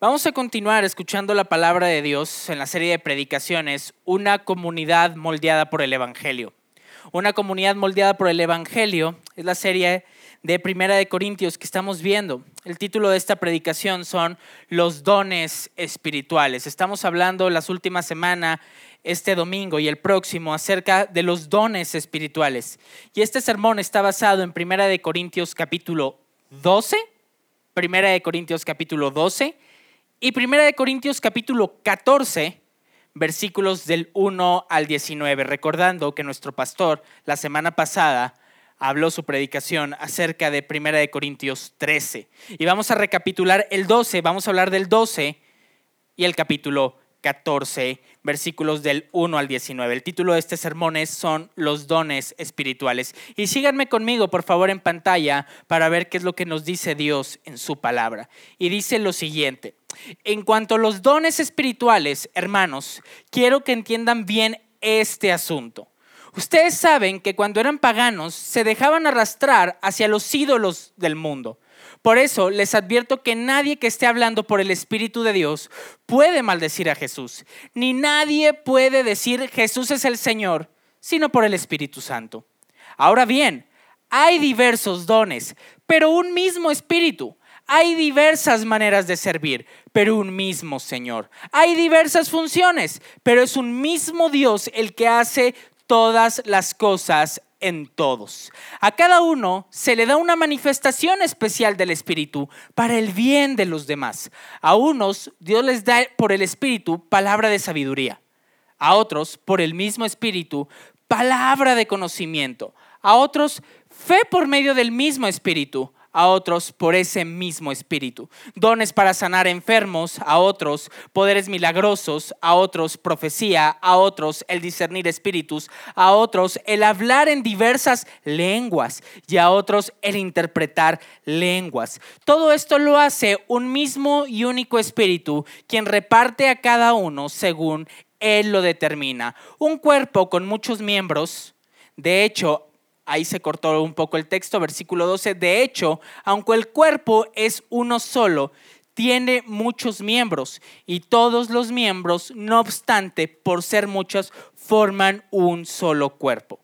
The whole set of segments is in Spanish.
Vamos a continuar escuchando la palabra de Dios en la serie de predicaciones, una comunidad moldeada por el Evangelio. Una comunidad moldeada por el Evangelio es la serie de Primera de Corintios que estamos viendo. El título de esta predicación son Los dones espirituales. Estamos hablando las últimas semanas, este domingo y el próximo, acerca de los dones espirituales. Y este sermón está basado en Primera de Corintios capítulo 12, Primera de Corintios capítulo 12 y Primera de Corintios capítulo 14, versículos del 1 al 19, recordando que nuestro pastor la semana pasada habló su predicación acerca de Primera de Corintios 13. Y vamos a recapitular el 12, vamos a hablar del 12 y el capítulo 14, versículos del 1 al 19. El título de este sermón es son los dones espirituales. Y síganme conmigo, por favor, en pantalla para ver qué es lo que nos dice Dios en su palabra. Y dice lo siguiente. En cuanto a los dones espirituales, hermanos, quiero que entiendan bien este asunto. Ustedes saben que cuando eran paganos se dejaban arrastrar hacia los ídolos del mundo. Por eso les advierto que nadie que esté hablando por el Espíritu de Dios puede maldecir a Jesús, ni nadie puede decir Jesús es el Señor, sino por el Espíritu Santo. Ahora bien, hay diversos dones, pero un mismo Espíritu. Hay diversas maneras de servir, pero un mismo Señor. Hay diversas funciones, pero es un mismo Dios el que hace todas las cosas en todos. A cada uno se le da una manifestación especial del Espíritu para el bien de los demás. A unos Dios les da por el Espíritu palabra de sabiduría. A otros, por el mismo Espíritu, palabra de conocimiento. A otros, fe por medio del mismo Espíritu a otros por ese mismo espíritu. Dones para sanar enfermos, a otros poderes milagrosos, a otros profecía, a otros el discernir espíritus, a otros el hablar en diversas lenguas y a otros el interpretar lenguas. Todo esto lo hace un mismo y único espíritu, quien reparte a cada uno según él lo determina. Un cuerpo con muchos miembros, de hecho, ahí se cortó un poco el texto, versículo 12, de hecho, aunque el cuerpo es uno solo, tiene muchos miembros y todos los miembros, no obstante, por ser muchos, forman un solo cuerpo.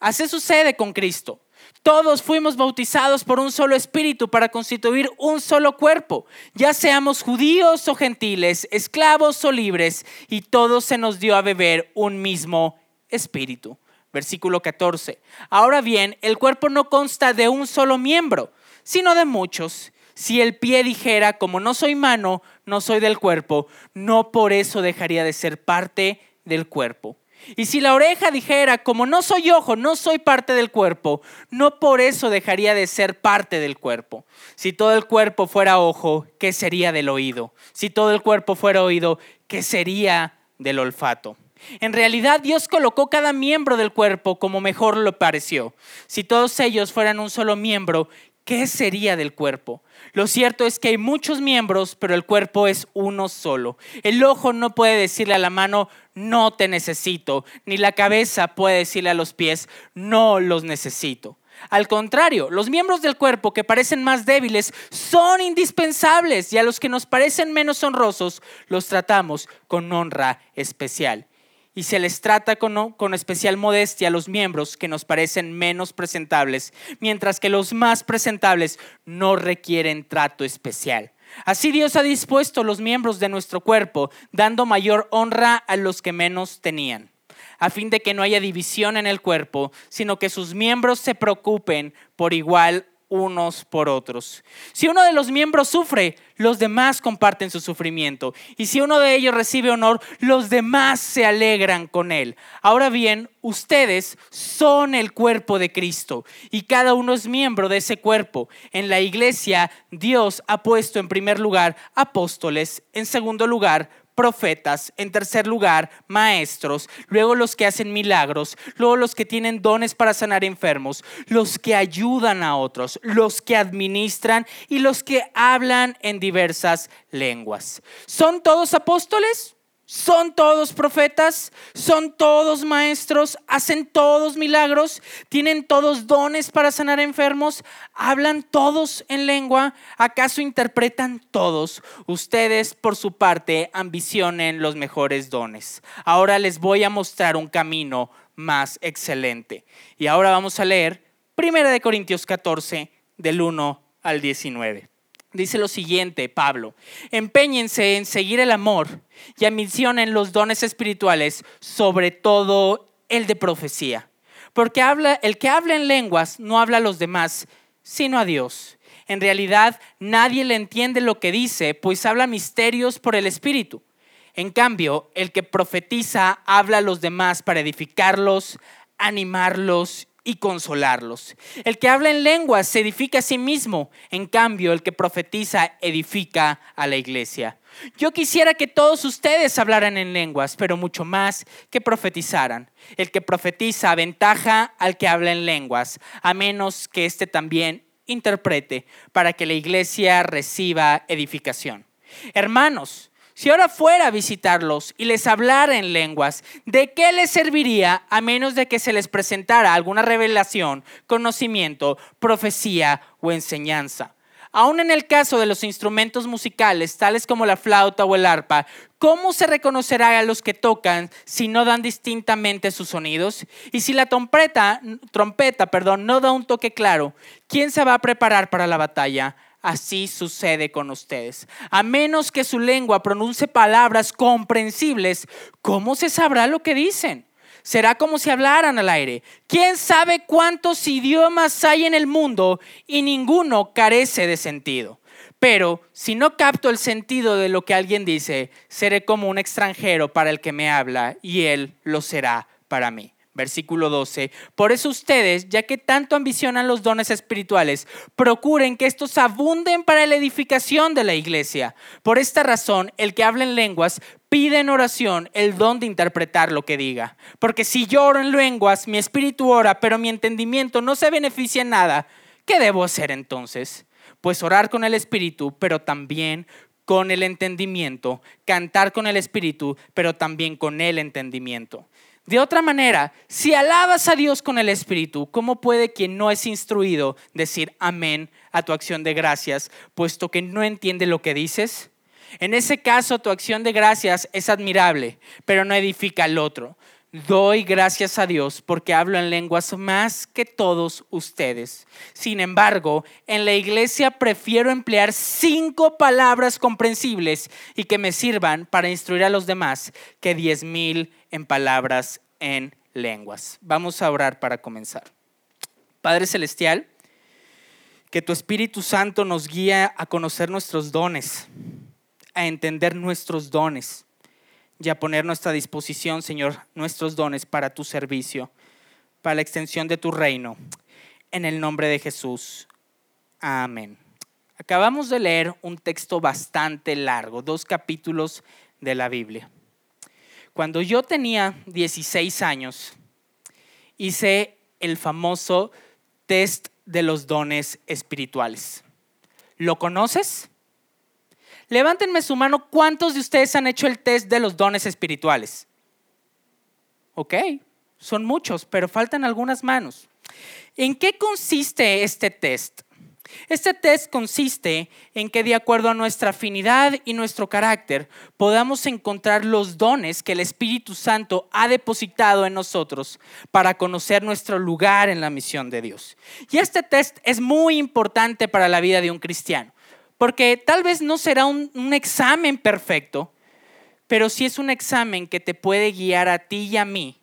Así sucede con Cristo. Todos fuimos bautizados por un solo espíritu para constituir un solo cuerpo, ya seamos judíos o gentiles, esclavos o libres, y todos se nos dio a beber un mismo espíritu versículo 14. Ahora bien, el cuerpo no consta de un solo miembro, sino de muchos. Si el pie dijera, como no soy mano, no soy del cuerpo, no por eso dejaría de ser parte del cuerpo. Y si la oreja dijera, como no soy ojo, no soy parte del cuerpo, no por eso dejaría de ser parte del cuerpo. Si todo el cuerpo fuera ojo, ¿qué sería del oído? Si todo el cuerpo fuera oído, ¿qué sería del olfato? En realidad Dios colocó cada miembro del cuerpo como mejor lo pareció. Si todos ellos fueran un solo miembro, ¿qué sería del cuerpo? Lo cierto es que hay muchos miembros, pero el cuerpo es uno solo. El ojo no puede decirle a la mano, no te necesito, ni la cabeza puede decirle a los pies, no los necesito. Al contrario, los miembros del cuerpo que parecen más débiles son indispensables y a los que nos parecen menos honrosos los tratamos con honra especial y se les trata con, con, especial modestia a los miembros que nos parecen menos presentables, mientras que los más presentables no requieren trato especial. Así Dios ha dispuesto los miembros de nuestro cuerpo, dando mayor honra a los que menos tenían, a fin de que no haya división en el cuerpo, sino que sus miembros se preocupen por igual unos por otros. Si uno de los miembros sufre, los demás comparten su sufrimiento. Y si uno de ellos recibe honor, los demás se alegran con él. Ahora bien, ustedes son el cuerpo de Cristo y cada uno es miembro de ese cuerpo. En la iglesia, Dios ha puesto en primer lugar apóstoles, en segundo lugar profetas, en tercer lugar, maestros, luego los que hacen milagros, luego los que tienen dones para sanar enfermos, los que ayudan a otros, los que administran y los que hablan en diversas lenguas. ¿Son todos apóstoles? ¿Son todos profetas? ¿Son todos maestros? ¿Hacen todos milagros? ¿Tienen todos dones para sanar enfermos? ¿Hablan todos en lengua? ¿Acaso interpretan todos? Ustedes, por su parte, ambicionen los mejores dones. Ahora les voy a mostrar un camino más excelente. Y ahora vamos a leer 1 Corintios 14, del 1 al 19 dice lo siguiente, Pablo, empeñense en seguir el amor y ambicionen los dones espirituales, sobre todo el de profecía. Porque habla, el que habla en lenguas no habla a los demás, sino a Dios. En realidad nadie le entiende lo que dice, pues habla misterios por el Espíritu. En cambio, el que profetiza habla a los demás para edificarlos, animarlos y consolarlos. El que habla en lenguas se edifica a sí mismo, en cambio el que profetiza edifica a la iglesia. Yo quisiera que todos ustedes hablaran en lenguas, pero mucho más que profetizaran. El que profetiza aventaja al que habla en lenguas, a menos que éste también interprete para que la iglesia reciba edificación. Hermanos, si ahora fuera a visitarlos y les hablara en lenguas, ¿de qué les serviría a menos de que se les presentara alguna revelación, conocimiento, profecía o enseñanza? Aún en el caso de los instrumentos musicales, tales como la flauta o el arpa, ¿cómo se reconocerá a los que tocan si no dan distintamente sus sonidos? Y si la trompeta, trompeta perdón, no da un toque claro, ¿quién se va a preparar para la batalla? Así sucede con ustedes. A menos que su lengua pronuncie palabras comprensibles, ¿cómo se sabrá lo que dicen? Será como si hablaran al aire. ¿Quién sabe cuántos idiomas hay en el mundo y ninguno carece de sentido? Pero si no capto el sentido de lo que alguien dice, seré como un extranjero para el que me habla y él lo será para mí. Versículo 12. Por eso ustedes, ya que tanto ambicionan los dones espirituales, procuren que estos abunden para la edificación de la iglesia. Por esta razón, el que habla en lenguas pide en oración el don de interpretar lo que diga. Porque si yo oro en lenguas, mi espíritu ora, pero mi entendimiento no se beneficia en nada, ¿qué debo hacer entonces? Pues orar con el espíritu, pero también con el entendimiento, cantar con el espíritu, pero también con el entendimiento. De otra manera, si alabas a Dios con el Espíritu, ¿cómo puede quien no es instruido decir amén a tu acción de gracias, puesto que no entiende lo que dices? En ese caso, tu acción de gracias es admirable, pero no edifica al otro. Doy gracias a Dios porque hablo en lenguas más que todos ustedes. Sin embargo, en la iglesia prefiero emplear cinco palabras comprensibles y que me sirvan para instruir a los demás que diez mil en palabras en lenguas. Vamos a orar para comenzar. Padre Celestial, que tu Espíritu Santo nos guíe a conocer nuestros dones, a entender nuestros dones y a poner nuestra disposición, Señor, nuestros dones para tu servicio, para la extensión de tu reino. En el nombre de Jesús. Amén. Acabamos de leer un texto bastante largo, dos capítulos de la Biblia. Cuando yo tenía 16 años, hice el famoso test de los dones espirituales. ¿Lo conoces? Levántenme su mano, ¿cuántos de ustedes han hecho el test de los dones espirituales? Ok, son muchos, pero faltan algunas manos. ¿En qué consiste este test? Este test consiste en que de acuerdo a nuestra afinidad y nuestro carácter podamos encontrar los dones que el Espíritu Santo ha depositado en nosotros para conocer nuestro lugar en la misión de Dios. Y este test es muy importante para la vida de un cristiano. Porque tal vez no será un, examen perfecto, pero sí es un examen que te puede guiar a ti y a mí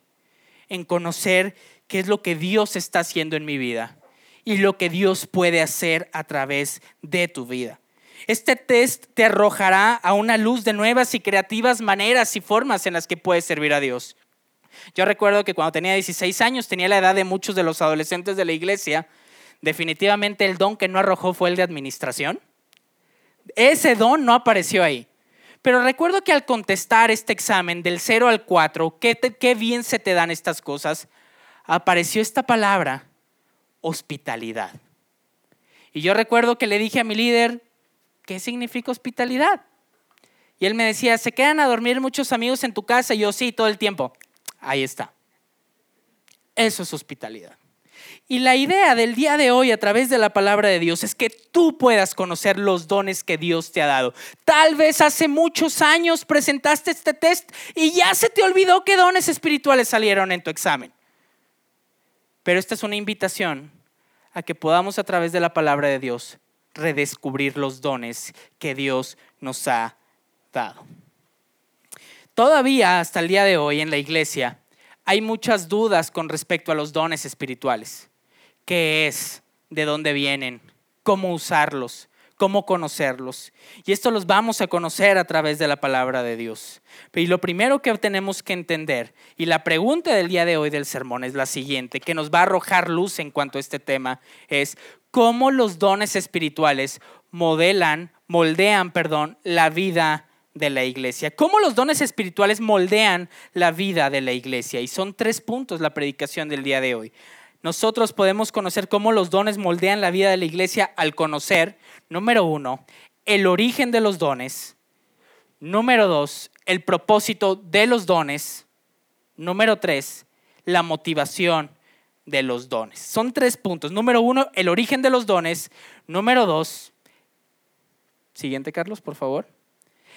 en conocer qué es lo que Dios está haciendo en mi vida y lo que Dios puede hacer a través de tu vida. Este test te arrojará a una luz de nuevas y creativas maneras y formas en las que puedes servir a Dios. Yo recuerdo que cuando tenía 16 años, tenía la edad de muchos de los adolescentes de la iglesia, definitivamente el don que no arrojó fue el de administración. Ese don no apareció ahí. Pero recuerdo que al contestar este examen del 0 al 4, qué, qué bien se te dan estas cosas, apareció esta palabra, hospitalidad. Y yo recuerdo que le dije a mi líder, ¿qué significa hospitalidad? Y él me decía, ¿se quedan a dormir muchos amigos en tu casa? Y yo, sí, todo el tiempo. Ahí está. Eso es hospitalidad. Y la idea del día de hoy a través de la palabra de Dios es que tú puedas conocer los dones que Dios te ha dado. Tal vez hace muchos años presentaste este test y ya se te olvidó qué dones espirituales salieron en tu examen. Pero esta es una invitación a que podamos a través de la palabra de Dios redescubrir los dones que Dios nos ha dado. Todavía hasta el día de hoy en la iglesia hay muchas dudas con respecto a los dones espirituales qué es, de dónde vienen, cómo usarlos, cómo conocerlos. Y esto los vamos a conocer a través de la palabra de Dios. Y lo primero que tenemos que entender, y la pregunta del día de hoy del sermón es la siguiente, que nos va a arrojar luz en cuanto a este tema, es cómo los dones espirituales modelan, moldean, perdón, la vida de la iglesia. ¿Cómo los dones espirituales moldean la vida de la iglesia? Y son tres puntos la predicación del día de hoy nosotros podemos conocer cómo los dones moldean la vida de la iglesia al conocer, número uno, el origen de los dones, número dos, el propósito de los dones, número tres, la motivación de los dones. Son tres puntos. Número uno, el origen de los dones. Número dos, siguiente Carlos, por favor.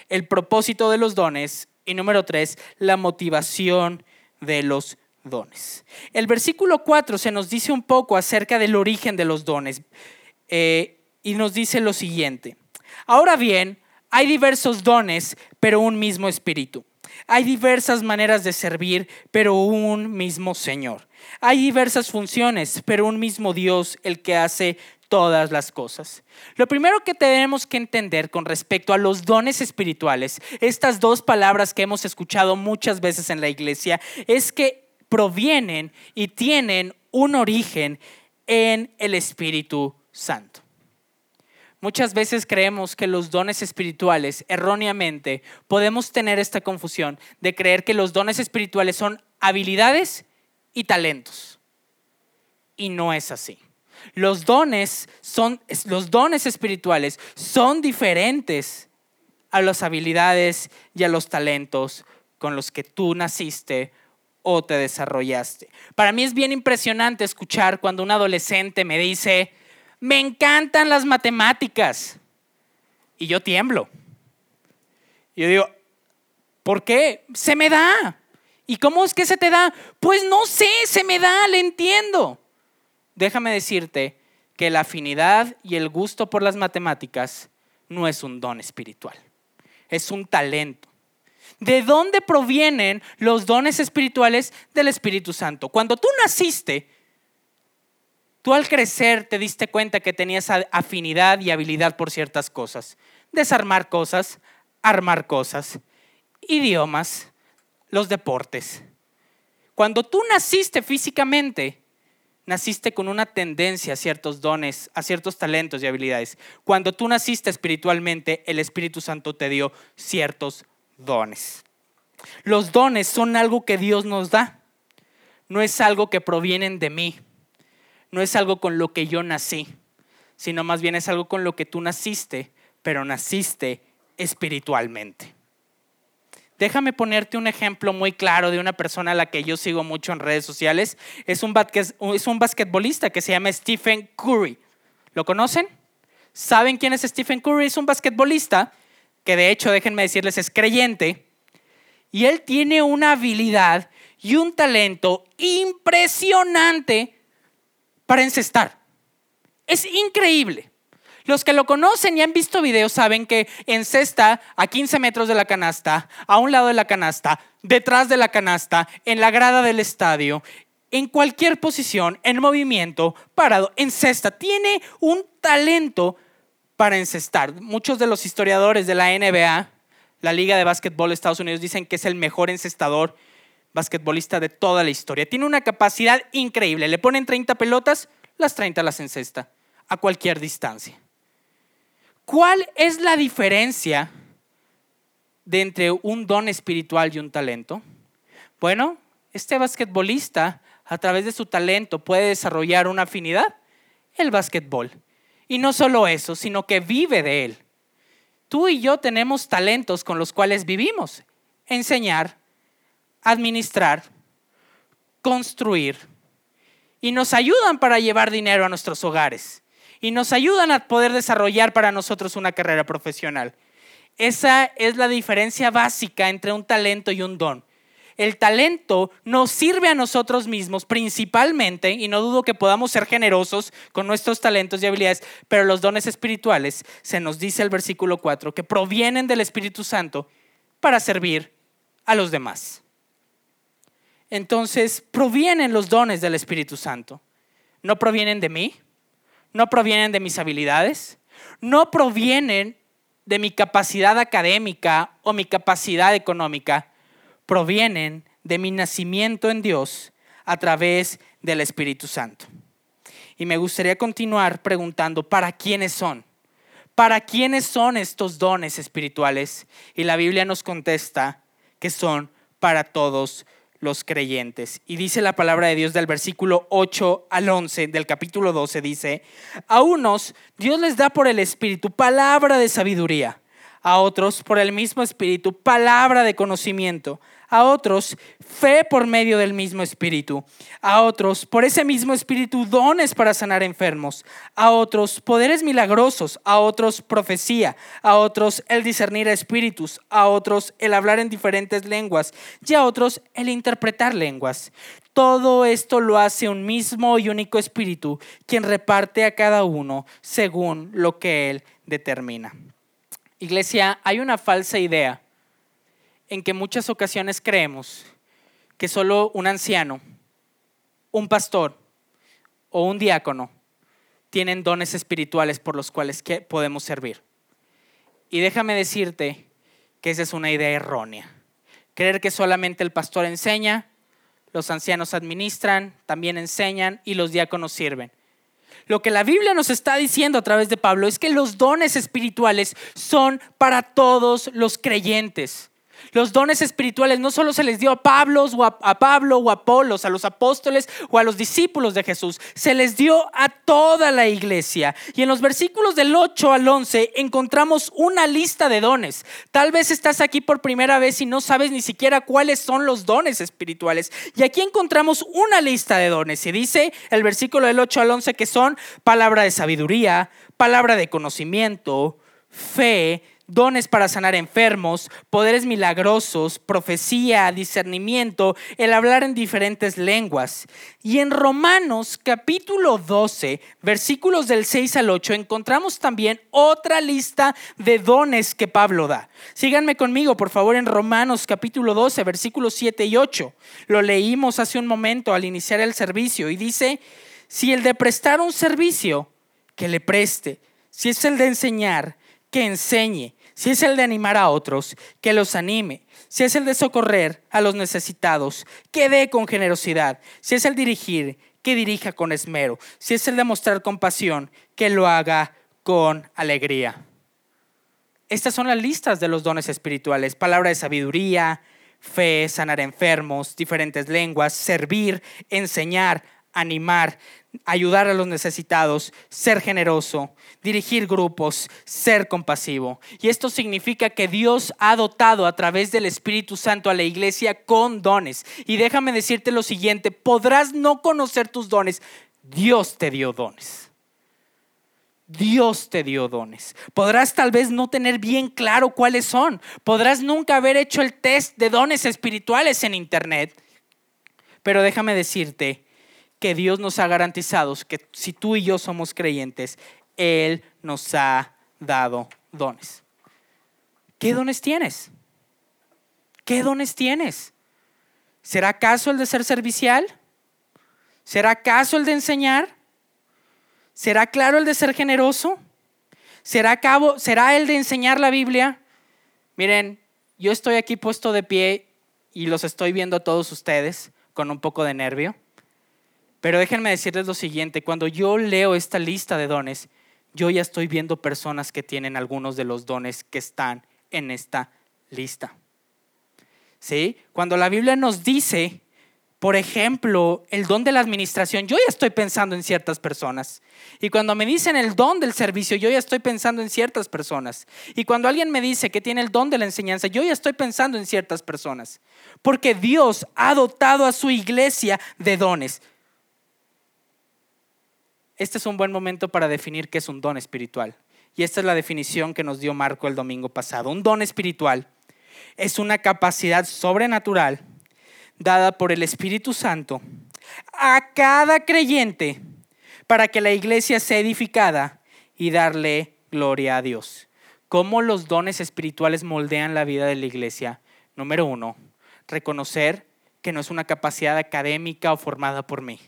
El propósito de los dones. Y número tres, la motivación de los dones. El versículo 4 se nos dice un poco acerca del origen de los dones eh, y nos dice lo siguiente. Ahora bien, hay diversos dones, pero un mismo espíritu. Hay diversas maneras de servir, pero un mismo Señor. Hay diversas funciones, pero un mismo Dios el que hace todas las cosas. Lo primero que tenemos que entender con respecto a los dones espirituales, estas dos palabras que hemos escuchado muchas veces en la iglesia, es que provienen y tienen un origen en el Espíritu Santo. Muchas veces creemos que los dones espirituales, erróneamente, podemos tener esta confusión de creer que los dones espirituales son habilidades y talentos. Y no es así. Los dones son los dones espirituales son diferentes a las habilidades y a los talentos con los que tú naciste o te desarrollaste. Para mí es bien impresionante escuchar cuando un adolescente me dice, me encantan las matemáticas. Y yo tiemblo. Yo digo, ¿por qué? Se me da. ¿Y cómo es que se te da? Pues no sé, se me da, le entiendo. Déjame decirte que la afinidad y el gusto por las matemáticas no es un don espiritual, es un talento. ¿De dónde provienen los dones espirituales del Espíritu Santo? Cuando tú naciste, tú al crecer te diste cuenta que tenías afinidad y habilidad por ciertas cosas. Desarmar cosas, armar cosas, idiomas, los deportes. Cuando tú naciste físicamente, naciste con una tendencia a ciertos dones, a ciertos talentos y habilidades. Cuando tú naciste espiritualmente, el Espíritu Santo te dio ciertos dones. Los dones son algo que Dios nos da. No es algo que provienen de mí. No es algo con lo que yo nací, sino más bien es algo con lo que tú naciste, pero naciste espiritualmente. Déjame ponerte un ejemplo muy claro de una persona a la que yo sigo mucho en redes sociales. Es un, es un basquetbolista que se llama Stephen Curry. ¿Lo conocen? ¿Saben quién es Stephen Curry? Es un basquetbolista que de hecho, déjenme decirles, es creyente, y él tiene una habilidad y un talento impresionante para encestar. Es increíble. Los que lo conocen y han visto videos saben que encesta a 15 metros de la canasta, a un lado de la canasta, detrás de la canasta, en la grada del estadio, en cualquier posición, en movimiento, parado, encesta. Tiene un talento para encestar. Muchos de los historiadores de la NBA, la Liga de Básquetbol de Estados Unidos, dicen que es el mejor encestador basquetbolista de toda la historia. Tiene una capacidad increíble. Le ponen 30 pelotas, las 30 las encesta a cualquier distancia. ¿Cuál es la diferencia entre un don espiritual y un talento? Bueno, este basquetbolista a través de su talento puede desarrollar una afinidad, el basquetbol. Y no solo eso, sino que vive de él. tú y yo tenemos talentos con los cuales vivimos. Enseñar, administrar, construir. Y nos ayudan para llevar dinero a nuestros hogares. Y nos ayudan a poder desarrollar para nosotros una carrera profesional. Esa es la diferencia básica entre un talento y un don. El talento nos sirve a nosotros mismos principalmente, y no dudo que podamos ser generosos con nuestros talentos y habilidades, pero los dones espirituales, se nos dice el versículo 4, que provienen del Espíritu Santo para servir a los demás. Entonces, provienen los dones del Espíritu Santo. No provienen de mí, no provienen de mis habilidades, no provienen de mi capacidad académica o mi capacidad económica, provienen de mi nacimiento en Dios a través del Espíritu Santo. Y me gustaría continuar preguntando, ¿para quiénes son? ¿Para quiénes son estos dones espirituales? Y la Biblia nos contesta que son para todos los creyentes. Y dice la palabra de Dios del versículo 8 al 11 del capítulo 12, dice, a unos Dios les da por el Espíritu palabra de sabiduría, a otros por el mismo Espíritu palabra de conocimiento a otros fe por medio del mismo Espíritu, a otros por ese mismo Espíritu dones para sanar enfermos, a otros poderes milagrosos, a otros profecía, a otros el discernir espíritus, a otros el hablar en diferentes lenguas y a otros el interpretar lenguas. Todo esto lo hace un mismo y único Espíritu, quien reparte a cada uno según lo que Él determina. Iglesia, hay una falsa idea en que muchas ocasiones creemos que solo un anciano, un pastor o un diácono tienen dones espirituales por los cuales podemos servir. Y déjame decirte que esa es una idea errónea. Creer que solamente el pastor enseña, los ancianos administran, también enseñan y los diáconos sirven. Lo que la Biblia nos está diciendo a través de Pablo es que los dones espirituales son para todos los creyentes. Los dones espirituales no solo se les dio a Pablo o a, Pablo o a Apolos, a los apóstoles o a los discípulos de Jesús, se les dio a toda la iglesia. Y en los versículos del 8 al 11 encontramos una lista de dones. Tal vez estás aquí por primera vez y no sabes ni siquiera cuáles son los dones espirituales. Y aquí encontramos una lista de dones. Y dice el versículo del 8 al 11 que son palabra de sabiduría, palabra de conocimiento, fe, dones para sanar enfermos, poderes milagrosos, profecía, discernimiento, el hablar en diferentes lenguas. Y en Romanos capítulo 12, versículos del 6 al 8, encontramos también otra lista de dones que Pablo da. Síganme conmigo, por favor, en Romanos capítulo 12, versículos 7 y 8. Lo leímos hace un momento al iniciar el servicio y dice, si el de prestar un servicio, que le preste. Si es el de enseñar, que enseñe. Si es el de animar a otros, que los anime. Si es el de socorrer a los necesitados, que dé con generosidad. Si es el dirigir, que dirija con esmero. Si es el de mostrar compasión, que lo haga con alegría. Estas son las listas de los dones espirituales. Palabra de sabiduría, fe, sanar enfermos, diferentes lenguas, servir, enseñar, animar, ayudar a los necesitados, ser generoso, dirigir grupos, ser compasivo. Y esto significa que Dios ha dotado a través del Espíritu Santo a la iglesia con dones. Y déjame decirte lo siguiente, podrás no conocer tus dones, Dios te dio dones. Dios te dio dones. Podrás tal vez no tener bien claro cuáles son. Podrás nunca haber hecho el test de dones espirituales en internet. Pero déjame decirte que Dios nos ha garantizado que si tú y yo somos creyentes, Él nos ha dado dones. ¿Qué dones tienes? ¿Qué dones tienes? ¿Será acaso el de ser servicial? ¿Será acaso el de enseñar? ¿Será claro el de ser generoso? ¿Será, cabo, ¿Será el de enseñar la Biblia? Miren, yo estoy aquí puesto de pie y los estoy viendo a todos ustedes con un poco de nervio. Pero déjenme decirles lo siguiente, cuando yo leo esta lista de dones, yo ya estoy viendo personas que tienen algunos de los dones que están en esta lista. ¿Sí? Cuando la Biblia nos dice Por ejemplo, el don de la administración, yo ya estoy pensando en ciertas personas. Y cuando me dicen el don del servicio, yo ya estoy pensando en ciertas personas. Y cuando alguien me dice que tiene el don de la enseñanza, yo ya estoy pensando en ciertas personas. Porque Dios ha dotado a su iglesia de dones. Este es un buen momento para definir qué es un don espiritual. Y esta es la definición que nos dio Marco el domingo pasado. Un don espiritual es una capacidad sobrenatural dada por el Espíritu Santo a cada creyente para que la iglesia sea edificada y darle gloria a Dios. ¿Cómo los dones espirituales moldean la vida de la iglesia? Número uno, reconocer que no es una capacidad académica o formada por mí.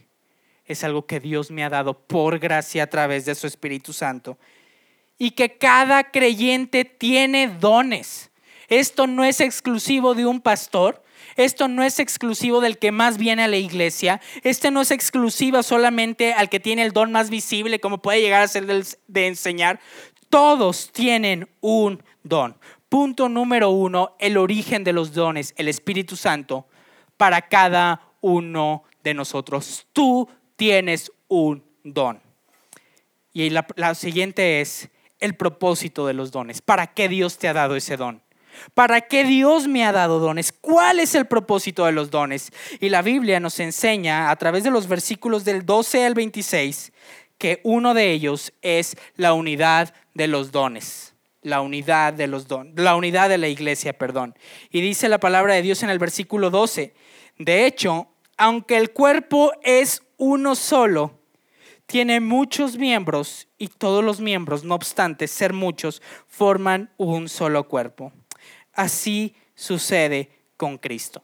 Es algo que Dios me ha dado por gracia a través de su Espíritu Santo. Y que cada creyente tiene dones. Esto no es exclusivo de un pastor, esto no es exclusivo del que más viene a la iglesia. Este no es exclusivo solamente al que tiene el don más visible, como puede llegar a ser de enseñar. Todos tienen un don. Punto número uno, el origen de los dones, el Espíritu Santo, para cada uno de nosotros. Tú tienes un don. Y la, siguiente es el propósito de los dones. ¿Para qué Dios te ha dado ese don? ¿Para qué Dios me ha dado dones? ¿Cuál es el propósito de los dones? Y la Biblia nos enseña a través de los versículos del 12 al 26 que uno de ellos es la unidad de los dones. La unidad de los dones, la unidad de la iglesia, perdón. Y dice la palabra de Dios en el versículo 12. De hecho, aunque el cuerpo es uno solo, tiene muchos miembros y todos los miembros, no obstante ser muchos, forman un solo cuerpo así sucede con Cristo.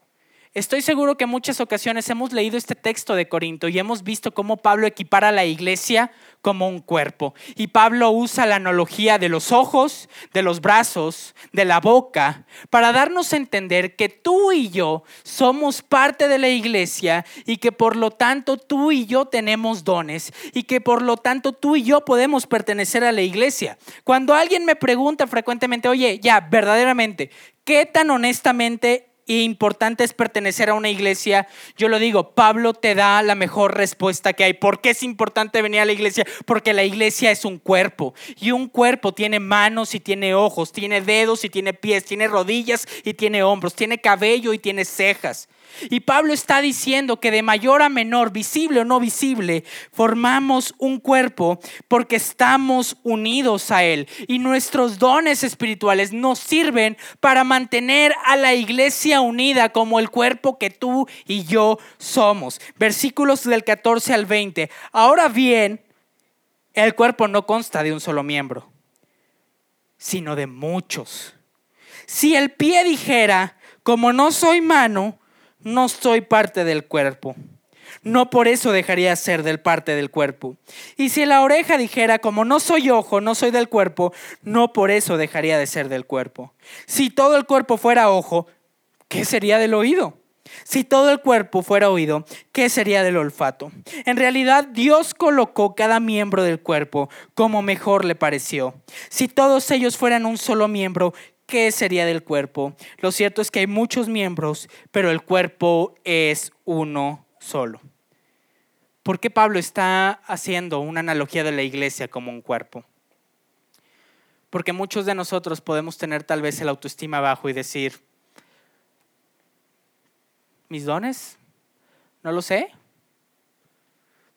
Estoy seguro que en muchas ocasiones hemos leído este texto de Corinto y hemos visto cómo Pablo equipara a la iglesia como un cuerpo. Y Pablo usa la analogía de los ojos, de los brazos, de la boca, para darnos a entender que tú y yo somos parte de la iglesia y que por lo tanto tú y yo tenemos dones y que por lo tanto tú y yo podemos pertenecer a la iglesia. Cuando alguien me pregunta frecuentemente, oye, ya, verdaderamente, ¿qué tan honestamente importante es pertenecer a una iglesia, yo lo digo, Pablo te da la mejor respuesta que hay. ¿Por qué es importante venir a la iglesia? Porque la iglesia es un cuerpo y un cuerpo tiene manos y tiene ojos, tiene dedos y tiene pies, tiene rodillas y tiene hombros, tiene cabello y tiene cejas. Y Pablo está diciendo que de mayor a menor, visible o no visible, formamos un cuerpo porque estamos unidos a Él. Y nuestros dones espirituales nos sirven para mantener a la iglesia unida como el cuerpo que tú y yo somos. Versículos del 14 al 20. Ahora bien, el cuerpo no consta de un solo miembro, sino de muchos. Si el pie dijera, como no soy mano, no soy parte del cuerpo. No por eso dejaría ser del parte del cuerpo. Y si la oreja dijera, como no soy ojo, no soy del cuerpo, no por eso dejaría de ser del cuerpo. Si todo el cuerpo fuera ojo, ¿qué sería del oído? Si todo el cuerpo fuera oído, ¿qué sería del olfato? En realidad, Dios colocó cada miembro del cuerpo como mejor le pareció. Si todos ellos fueran un solo miembro, ¿qué sería del cuerpo? Lo cierto es que hay muchos miembros, pero el cuerpo es uno solo. ¿Por qué Pablo está haciendo una analogía de la iglesia como un cuerpo? Porque muchos de nosotros podemos tener tal vez el autoestima bajo y decir, ¿mis dones? No lo sé.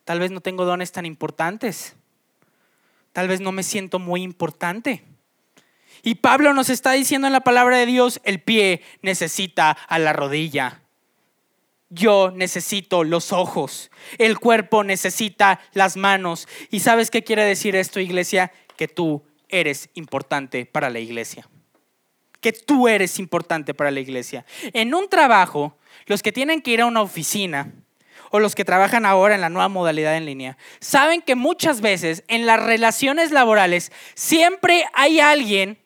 Tal vez no tengo dones tan importantes. Tal vez no me siento muy importante. Y Pablo nos está diciendo en la palabra de Dios, el pie necesita a la rodilla. Yo necesito los ojos. El cuerpo necesita las manos. ¿Y sabes qué quiere decir esto, iglesia? Que tú eres importante para la iglesia. Que tú eres importante para la iglesia. En un trabajo, los que tienen que ir a una oficina, o los que trabajan ahora en la nueva modalidad en línea, saben que muchas veces en las relaciones laborales siempre hay alguien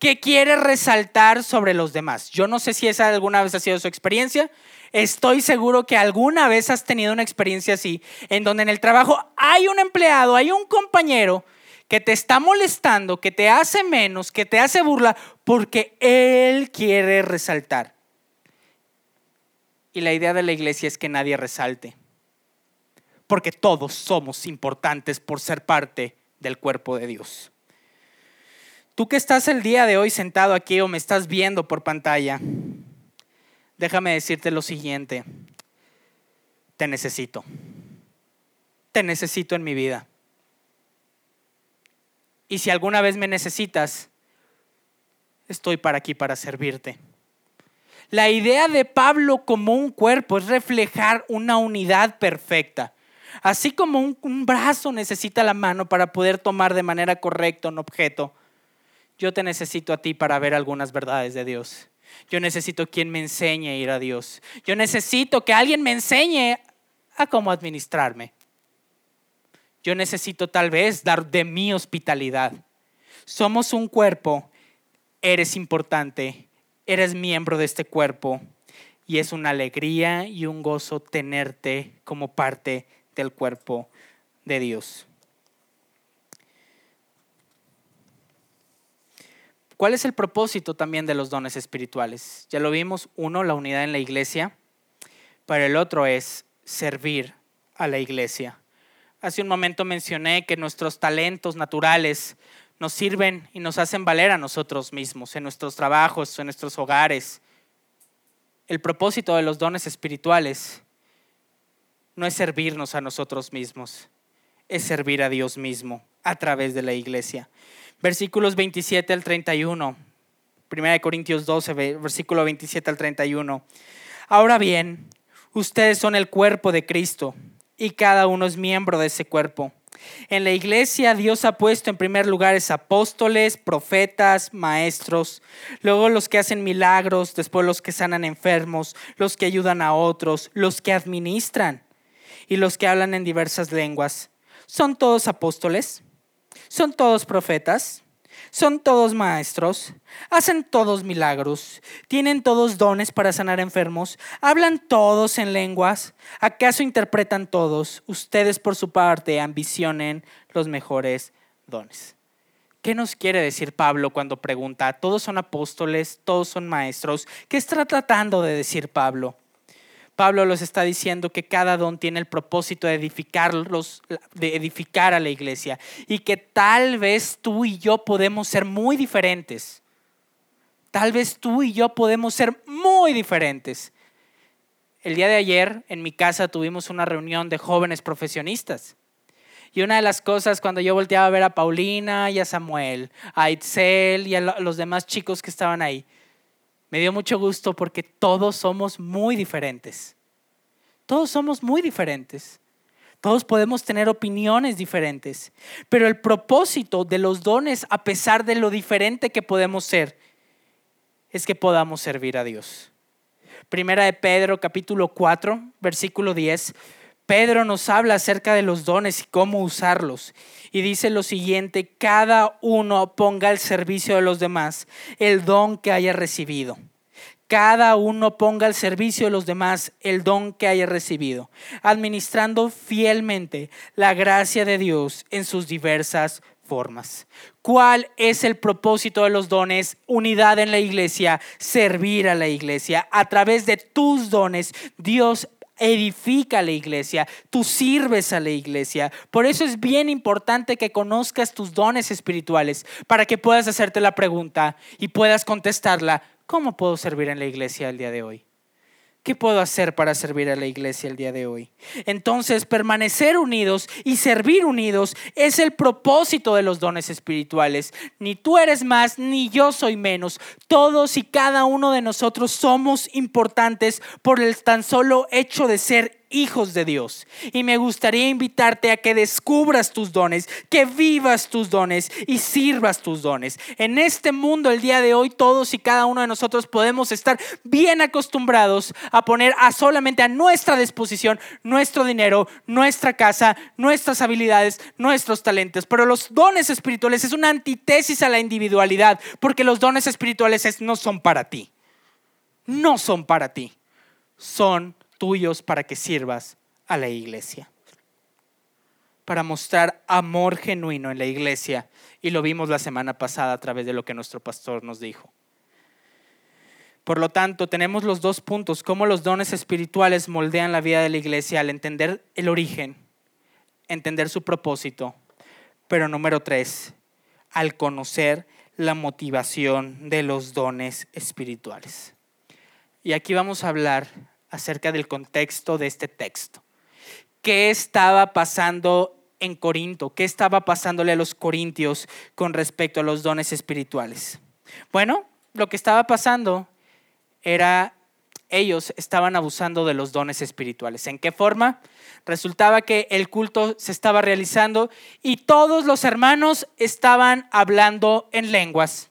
que quiere resaltar sobre los demás. Yo no sé si esa alguna vez ha sido su experiencia. Estoy seguro que alguna vez has tenido una experiencia así, en donde en el trabajo hay un empleado, hay un compañero que te está molestando, que te hace menos, que te hace burla, porque él quiere resaltar. Y la idea de la iglesia es que nadie resalte, porque todos somos importantes por ser parte del cuerpo de Dios. Tú que estás el día de hoy sentado aquí o me estás viendo por pantalla, déjame decirte lo siguiente, te necesito, te necesito en mi vida. Y si alguna vez me necesitas, estoy para aquí para servirte. La idea de Pablo como un cuerpo es reflejar una unidad perfecta. Así como un, brazo necesita la mano para poder tomar de manera correcta un objeto, yo te necesito a ti para ver algunas verdades de Dios. Yo necesito quien me enseñe a ir a Dios. Yo necesito que alguien me enseñe a cómo administrarme. Yo necesito tal vez dar de mi hospitalidad. Somos un cuerpo, eres importante, eres miembro de este cuerpo y es una alegría y un gozo tenerte como parte del cuerpo de Dios. ¿Cuál es el propósito también de los dones espirituales? Ya lo vimos, uno, la unidad en la iglesia, pero el otro es servir a la iglesia. Hace un momento mencioné que nuestros talentos naturales nos sirven y nos hacen valer a nosotros mismos, en nuestros trabajos, en nuestros hogares. El propósito de los dones espirituales no es servirnos a nosotros mismos, es servir a Dios mismo a través de la iglesia. Versículos 27 al 31, 1 Corintios 12, versículo 27 al 31. Ahora bien, ustedes son el cuerpo de Cristo y cada uno es miembro de ese cuerpo. En la iglesia Dios ha puesto en primer lugar apóstoles, profetas, maestros, luego los que hacen milagros, después los que sanan enfermos, los que ayudan a otros, los que administran y los que hablan en diversas lenguas. ¿Son todos apóstoles? ¿Son todos profetas? son todos maestros, hacen todos milagros, tienen todos dones para sanar enfermos, hablan todos en lenguas, ¿acaso interpretan todos? Ustedes por su parte ambicionen los mejores dones. ¿Qué nos quiere decir Pablo cuando pregunta, todos son apóstoles, todos son maestros? ¿Qué está tratando de decir Pablo? Pablo los está diciendo que cada don tiene el propósito de edificarlos, de edificar a la iglesia y que tal vez tú y yo podemos ser muy diferentes. Tal vez tú y yo podemos ser muy diferentes. El día de ayer en mi casa tuvimos una reunión de jóvenes profesionistas. Y una de las cosas cuando yo volteaba a ver a Paulina y a Samuel, a Itzel y a los demás chicos que estaban ahí, me dio mucho gusto porque todos somos muy diferentes. Todos somos muy diferentes. Todos podemos tener opiniones diferentes. Pero el propósito de los dones, a pesar de lo diferente que podemos ser, es que podamos servir a Dios. Primera de Pedro capítulo 4, versículo 10. Pedro nos habla acerca de los dones y cómo usarlos. Y dice lo siguiente, cada uno ponga al servicio de los demás el don que haya recibido. Cada uno ponga al servicio de los demás el don que haya recibido, administrando fielmente la gracia de Dios en sus diversas formas. ¿Cuál es el propósito de los dones? Unidad en la iglesia, servir a la iglesia. A través de tus dones, Dios edifica la iglesia, tú sirves a la iglesia. Por eso es bien importante que conozcas tus dones espirituales para que puedas hacerte la pregunta y puedas contestarla, ¿cómo puedo servir en la iglesia el día de hoy? ¿Qué puedo hacer para servir a la iglesia el día de hoy? Entonces, permanecer unidos y servir unidos es el propósito de los dones espirituales. Ni tú eres más, ni yo soy menos. Todos y cada uno de nosotros somos importantes por el tan solo hecho de ser hijos de Dios. Y me gustaría invitarte a que descubras tus dones, que vivas tus dones y sirvas tus dones. En este mundo el día de hoy todos y cada uno de nosotros podemos estar bien acostumbrados a poner a solamente a nuestra disposición nuestro dinero, nuestra casa, nuestras habilidades, nuestros talentos. Pero los dones espirituales es una antítesis a la individualidad, porque los dones espirituales no son para ti. No son para ti. Son tuyos para que sirvas a la iglesia. Para mostrar amor genuino en la iglesia. Y lo vimos la semana pasada a través de lo que nuestro pastor nos dijo. Por lo tanto, tenemos los dos puntos, cómo los dones espirituales moldean la vida de la iglesia al entender el origen, entender su propósito. Pero número tres, al conocer la motivación de los dones espirituales. Y aquí vamos a hablar acerca del contexto de este texto. ¿Qué estaba pasando en Corinto? ¿Qué estaba pasándole a los corintios con respecto a los dones espirituales? Bueno, lo que estaba pasando era ellos estaban abusando de los dones espirituales. ¿En qué forma? Resultaba que el culto se estaba realizando y todos los hermanos estaban hablando en lenguas.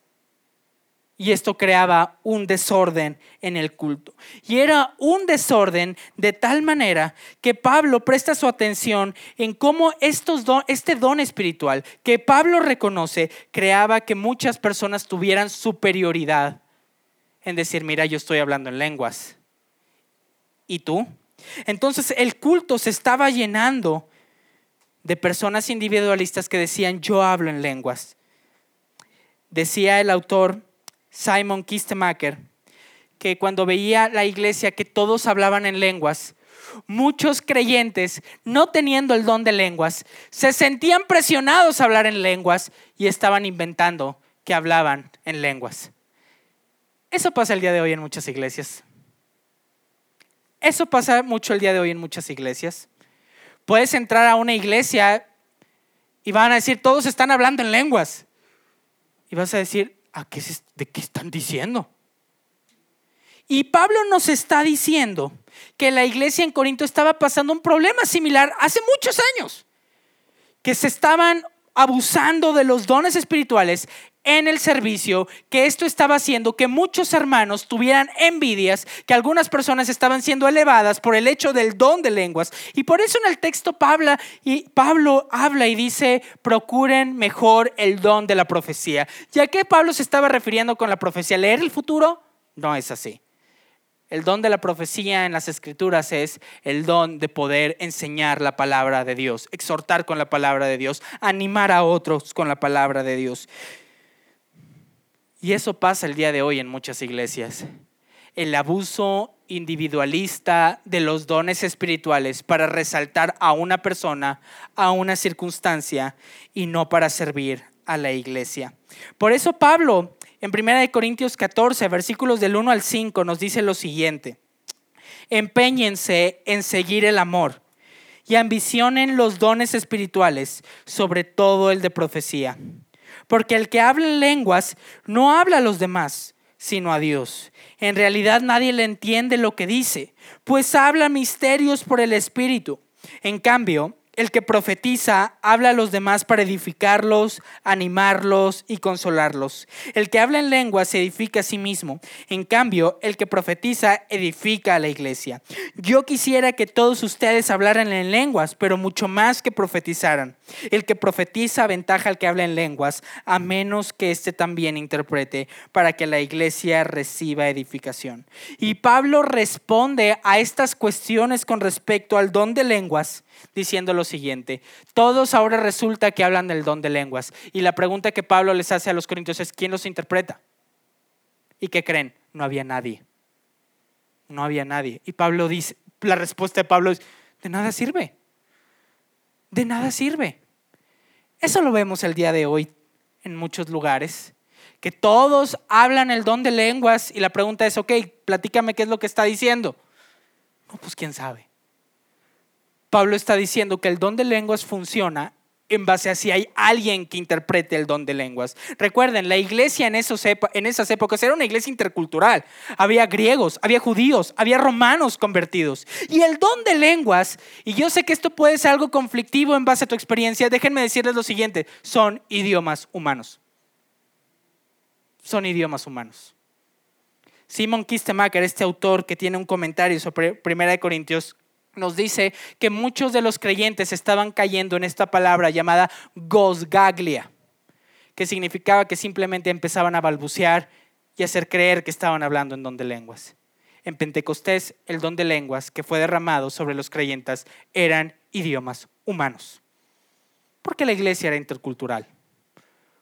Y esto creaba un desorden en el culto. Y era un desorden de tal manera que Pablo presta su atención en cómo estos este don espiritual que Pablo reconoce creaba que muchas personas tuvieran superioridad en decir, mira, yo estoy hablando en lenguas. ¿Y tú? Entonces el culto se estaba llenando de personas individualistas que decían, yo hablo en lenguas. Decía el autor Simon Kistemaker que cuando veía la iglesia que todos hablaban en lenguas, muchos creyentes, no teniendo el don de lenguas, se sentían presionados a hablar en lenguas y estaban inventando que hablaban en lenguas. Eso pasa el día de hoy en muchas iglesias. Eso pasa mucho el día de hoy en muchas iglesias. Puedes entrar a una iglesia y van a decir, todos están hablando en lenguas. Y vas a decir, ¿a qué ¿de qué están diciendo? Y Pablo nos está diciendo que la iglesia en Corinto estaba pasando un problema similar hace muchos años, que se estaban abusando de los dones espirituales en el servicio, que esto estaba haciendo que muchos hermanos tuvieran envidias, que algunas personas estaban siendo elevadas por el hecho del don de lenguas. Y por eso en el texto Pablo, y Pablo habla y dice, procuren mejor el don de la profecía. ¿Ya que Pablo se estaba refiriendo con la profecía? ¿Leer el futuro? No es así. El don de la profecía en las escrituras es el don de poder enseñar la palabra de Dios, exhortar con la palabra de Dios, animar a otros con la palabra de Dios. Y eso pasa el día de hoy en muchas iglesias. El abuso individualista de los dones espirituales para resaltar a una persona, a una circunstancia y no para servir a la iglesia. Por eso Pablo en 1 Corintios 14, versículos del 1 al 5 nos dice lo siguiente. Empeñense en seguir el amor y ambicionen los dones espirituales, sobre todo el de profecía porque el que habla en lenguas no habla a los demás, sino a Dios. En realidad nadie le entiende lo que dice, pues habla misterios por el Espíritu. En cambio, el que profetiza habla a los demás para edificarlos, animarlos y consolarlos. El que habla en lengua se edifica a sí mismo. En cambio, el que profetiza edifica a la iglesia. Yo quisiera que todos ustedes hablaran en lenguas, pero mucho más que profetizaran. El que profetiza aventaja al que habla en lenguas, a menos que éste también interprete, para que la iglesia reciba edificación. Y Pablo responde a estas cuestiones con respecto al don de lenguas diciendo lo siguiente, todos ahora resulta que hablan del don de lenguas. Y la pregunta que Pablo les hace a los corintios es, ¿quién los interpreta? ¿Y qué creen? No había nadie. No había nadie. Y Pablo dice, la respuesta de Pablo es, de nada sirve. De nada sirve. Eso lo vemos el día de hoy en muchos lugares, que todos hablan el don de lenguas y la pregunta es, ok, platícame qué es lo que está diciendo. No, pues quién sabe. Pablo está diciendo que el don de lenguas funciona en base a si hay alguien que interprete el don de lenguas. Recuerden, la iglesia en, esos, en esas épocas era una iglesia intercultural. Había griegos, había judíos, había romanos convertidos. Y el don de lenguas, y yo sé que esto puede ser algo conflictivo en base a tu experiencia, déjenme decirles lo siguiente, son idiomas humanos. Son idiomas humanos. Simon Kistemaker, este autor que tiene un comentario sobre 1 Corintios nos dice que muchos de los creyentes estaban cayendo en esta palabra llamada gosgaglia, que significaba que simplemente empezaban a balbucear y hacer creer que estaban hablando en don de lenguas. En Pentecostés, el don de lenguas que fue derramado sobre los creyentes eran idiomas humanos, porque la iglesia era intercultural,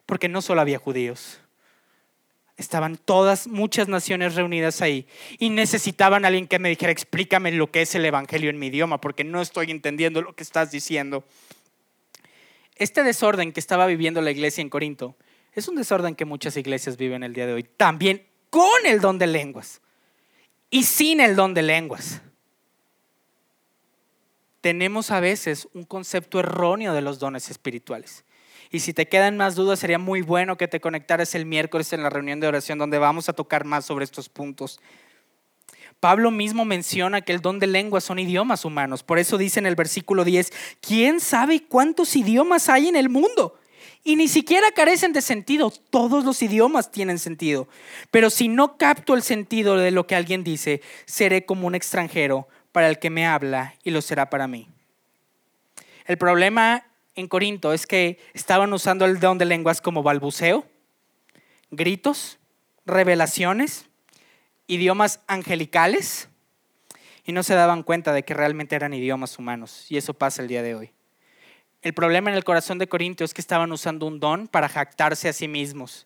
porque no solo había judíos, Estaban todas, muchas naciones reunidas ahí y necesitaban a alguien que me dijera, explícame lo que es el Evangelio en mi idioma, porque no estoy entendiendo lo que estás diciendo. Este desorden que estaba viviendo la iglesia en Corinto es un desorden que muchas iglesias viven el día de hoy, también con el don de lenguas y sin el don de lenguas. Tenemos a veces un concepto erróneo de los dones espirituales. Y si te quedan más dudas, sería muy bueno que te conectaras el miércoles en la reunión de oración donde vamos a tocar más sobre estos puntos. Pablo mismo menciona que el don de lenguas son idiomas humanos. Por eso dice en el versículo 10, ¿quién sabe cuántos idiomas hay en el mundo? Y ni siquiera carecen de sentido. Todos los idiomas tienen sentido. Pero si no capto el sentido de lo que alguien dice, seré como un extranjero para el que me habla y lo será para mí. El problema en Corinto es que estaban usando el don de lenguas como balbuceo, gritos, revelaciones, idiomas angelicales y no se daban cuenta de que realmente eran idiomas humanos. Y eso pasa el día de hoy. El problema en el corazón de Corinto es que estaban usando un don para jactarse a sí mismos,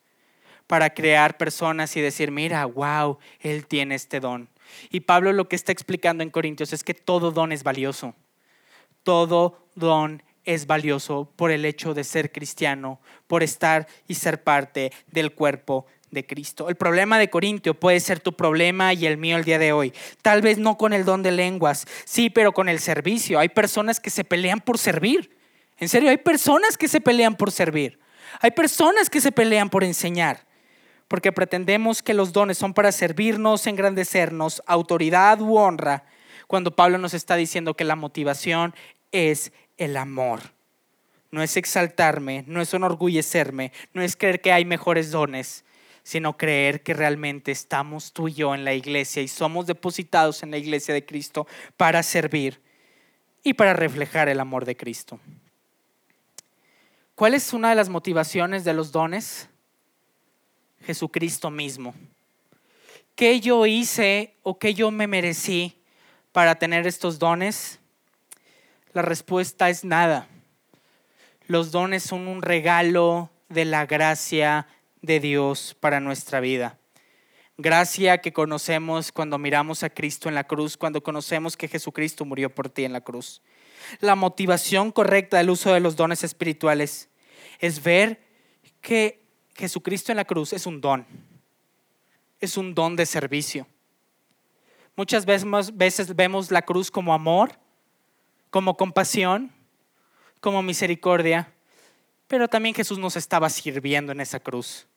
para crear personas y decir, mira, wow, él tiene este don. Y Pablo lo que está explicando en Corintios es que todo don es valioso. Todo don es valioso por el hecho de ser cristiano, por estar y ser parte del cuerpo de Cristo. El problema de Corintio puede ser tu problema y el mío el día de hoy. Tal vez no con el don de lenguas, sí, pero con el servicio. Hay personas que se pelean por servir. En serio, hay personas que se pelean por servir. Hay personas que se pelean por enseñar. Porque pretendemos que los dones son para servirnos, engrandecernos, autoridad u honra, cuando Pablo nos está diciendo que la motivación es el amor. No es exaltarme, no es enorgullecerme, no es creer que hay mejores dones, sino creer que realmente estamos tú y yo en la iglesia y somos depositados en la iglesia de Cristo para servir y para reflejar el amor de Cristo. ¿Cuál es una de las motivaciones de los dones? Jesucristo mismo. ¿Qué yo hice o qué yo me merecí para tener estos dones? La respuesta es nada. Los dones son un regalo de la gracia de Dios para nuestra vida. Gracia que conocemos cuando miramos a Cristo en la cruz, cuando conocemos que Jesucristo murió por ti en la cruz. La motivación correcta del uso de los dones espirituales es ver que Jesucristo en la cruz es un don, es un don de servicio. Muchas veces vemos la cruz como amor, como compasión, como misericordia, pero también Jesús nos estaba sirviendo en esa cruz.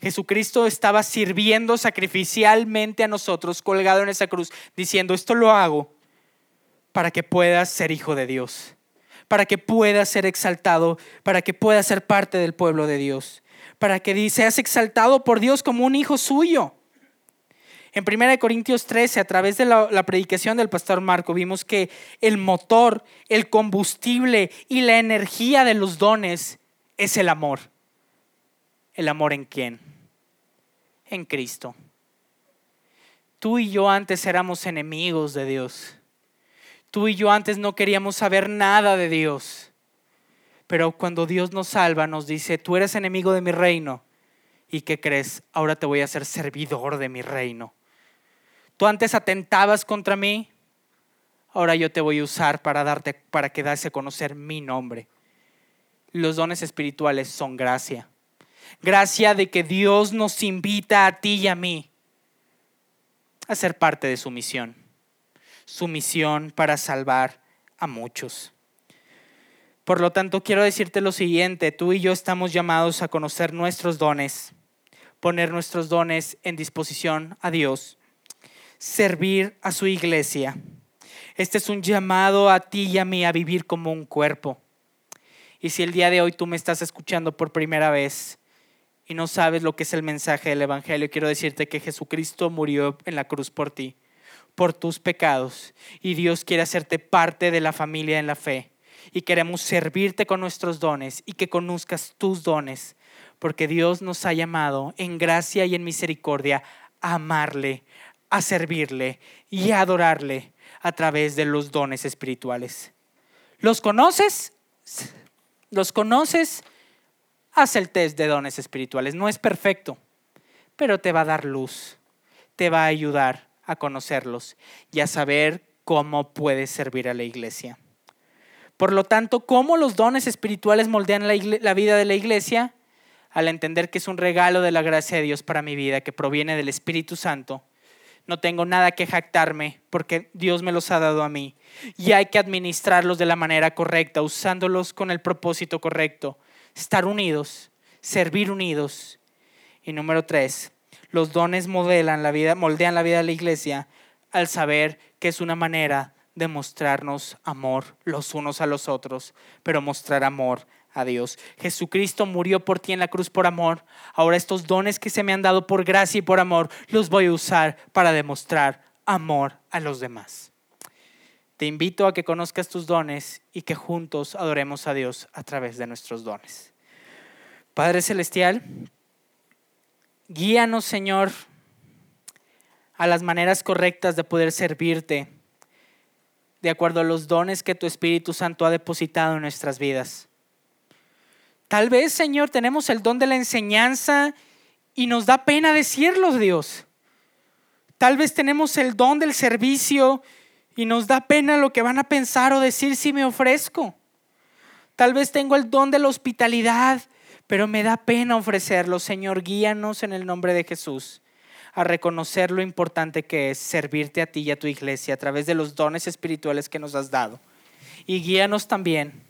Jesucristo estaba sirviendo sacrificialmente a nosotros, colgado en esa cruz, diciendo, esto lo hago para que puedas ser hijo de Dios, para que puedas ser exaltado, para que puedas ser parte del pueblo de Dios, para que seas exaltado por Dios como un hijo suyo. En 1 Corintios 13, a través de la, la, predicación del pastor Marco, vimos que el motor, el combustible y la energía de los dones es el amor. ¿El amor en quién? En Cristo. Tú y yo antes éramos enemigos de Dios. Tú y yo antes no queríamos saber nada de Dios. Pero cuando Dios nos salva, nos dice, tú eres enemigo de mi reino. ¿Y qué crees? Ahora te voy a hacer servidor de mi reino. Tú antes atentabas contra mí, ahora yo te voy a usar para darte para que das a conocer mi nombre. Los dones espirituales son gracia. Gracia de que Dios nos invita a ti y a mí a ser parte de su misión. Su misión para salvar a muchos. Por lo tanto, quiero decirte lo siguiente, tú y yo estamos llamados a conocer nuestros dones, poner nuestros dones en disposición a Dios servir a su iglesia. Este es un llamado a ti y a mí a vivir como un cuerpo. Y si el día de hoy tú me estás escuchando por primera vez y no sabes lo que es el mensaje del Evangelio, quiero decirte que Jesucristo murió en la cruz por ti, por tus pecados. Y Dios quiere hacerte parte de la familia en la fe. Y queremos servirte con nuestros dones y que conozcas tus dones, porque Dios nos ha llamado en gracia y en misericordia a amarle, a servirle y adorarle a través de los dones espirituales. ¿Los conoces? ¿Los conoces? Haz el test de dones espirituales. No es perfecto, pero te va a dar luz, te va a ayudar a conocerlos y a saber cómo puedes servir a la iglesia. Por lo tanto, ¿cómo los dones espirituales moldean la, vida de la iglesia? Al entender que es un regalo de la gracia de Dios para mi vida, que proviene del Espíritu Santo. No tengo nada que jactarme porque Dios me los ha dado a mí. Y hay que administrarlos de la manera correcta, usándolos con el propósito correcto. Estar unidos, servir unidos. Y número tres, los dones modelan la vida, moldean la vida de la iglesia al saber que es una manera de mostrarnos amor los unos a los otros, pero mostrar amor a Dios. Jesucristo murió por ti en la cruz por amor. Ahora estos dones que se me han dado por gracia y por amor, los voy a usar para demostrar amor a los demás. Te invito a que conozcas tus dones y que juntos adoremos a Dios a través de nuestros dones. Padre Celestial, guíanos Señor a las maneras correctas de poder servirte de acuerdo a los dones que tu Espíritu Santo ha depositado en nuestras vidas. Tal vez, Señor, tenemos el don de la enseñanza y nos da pena decirlo, Dios. Tal vez tenemos el don del servicio y nos da pena lo que van a pensar o decir si me ofrezco. Tal vez tengo el don de la hospitalidad, pero me da pena ofrecerlo. Señor, guíanos en el nombre de Jesús a reconocer lo importante que es servirte a ti y a tu iglesia a través de los dones espirituales que nos has dado. Y guíanos también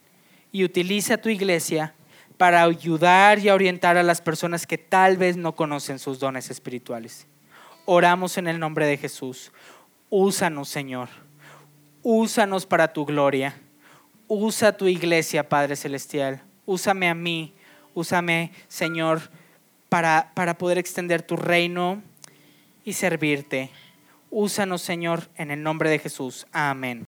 y utiliza tu iglesia para ayudar y orientar a las personas que tal vez no conocen sus dones espirituales. Oramos en el nombre de Jesús. Úsanos, Señor. Úsanos para tu gloria. Usa tu iglesia, Padre Celestial. Úsame a mí. Úsame, Señor, para, para poder extender tu reino y servirte. Úsanos, Señor, en el nombre de Jesús. Amén.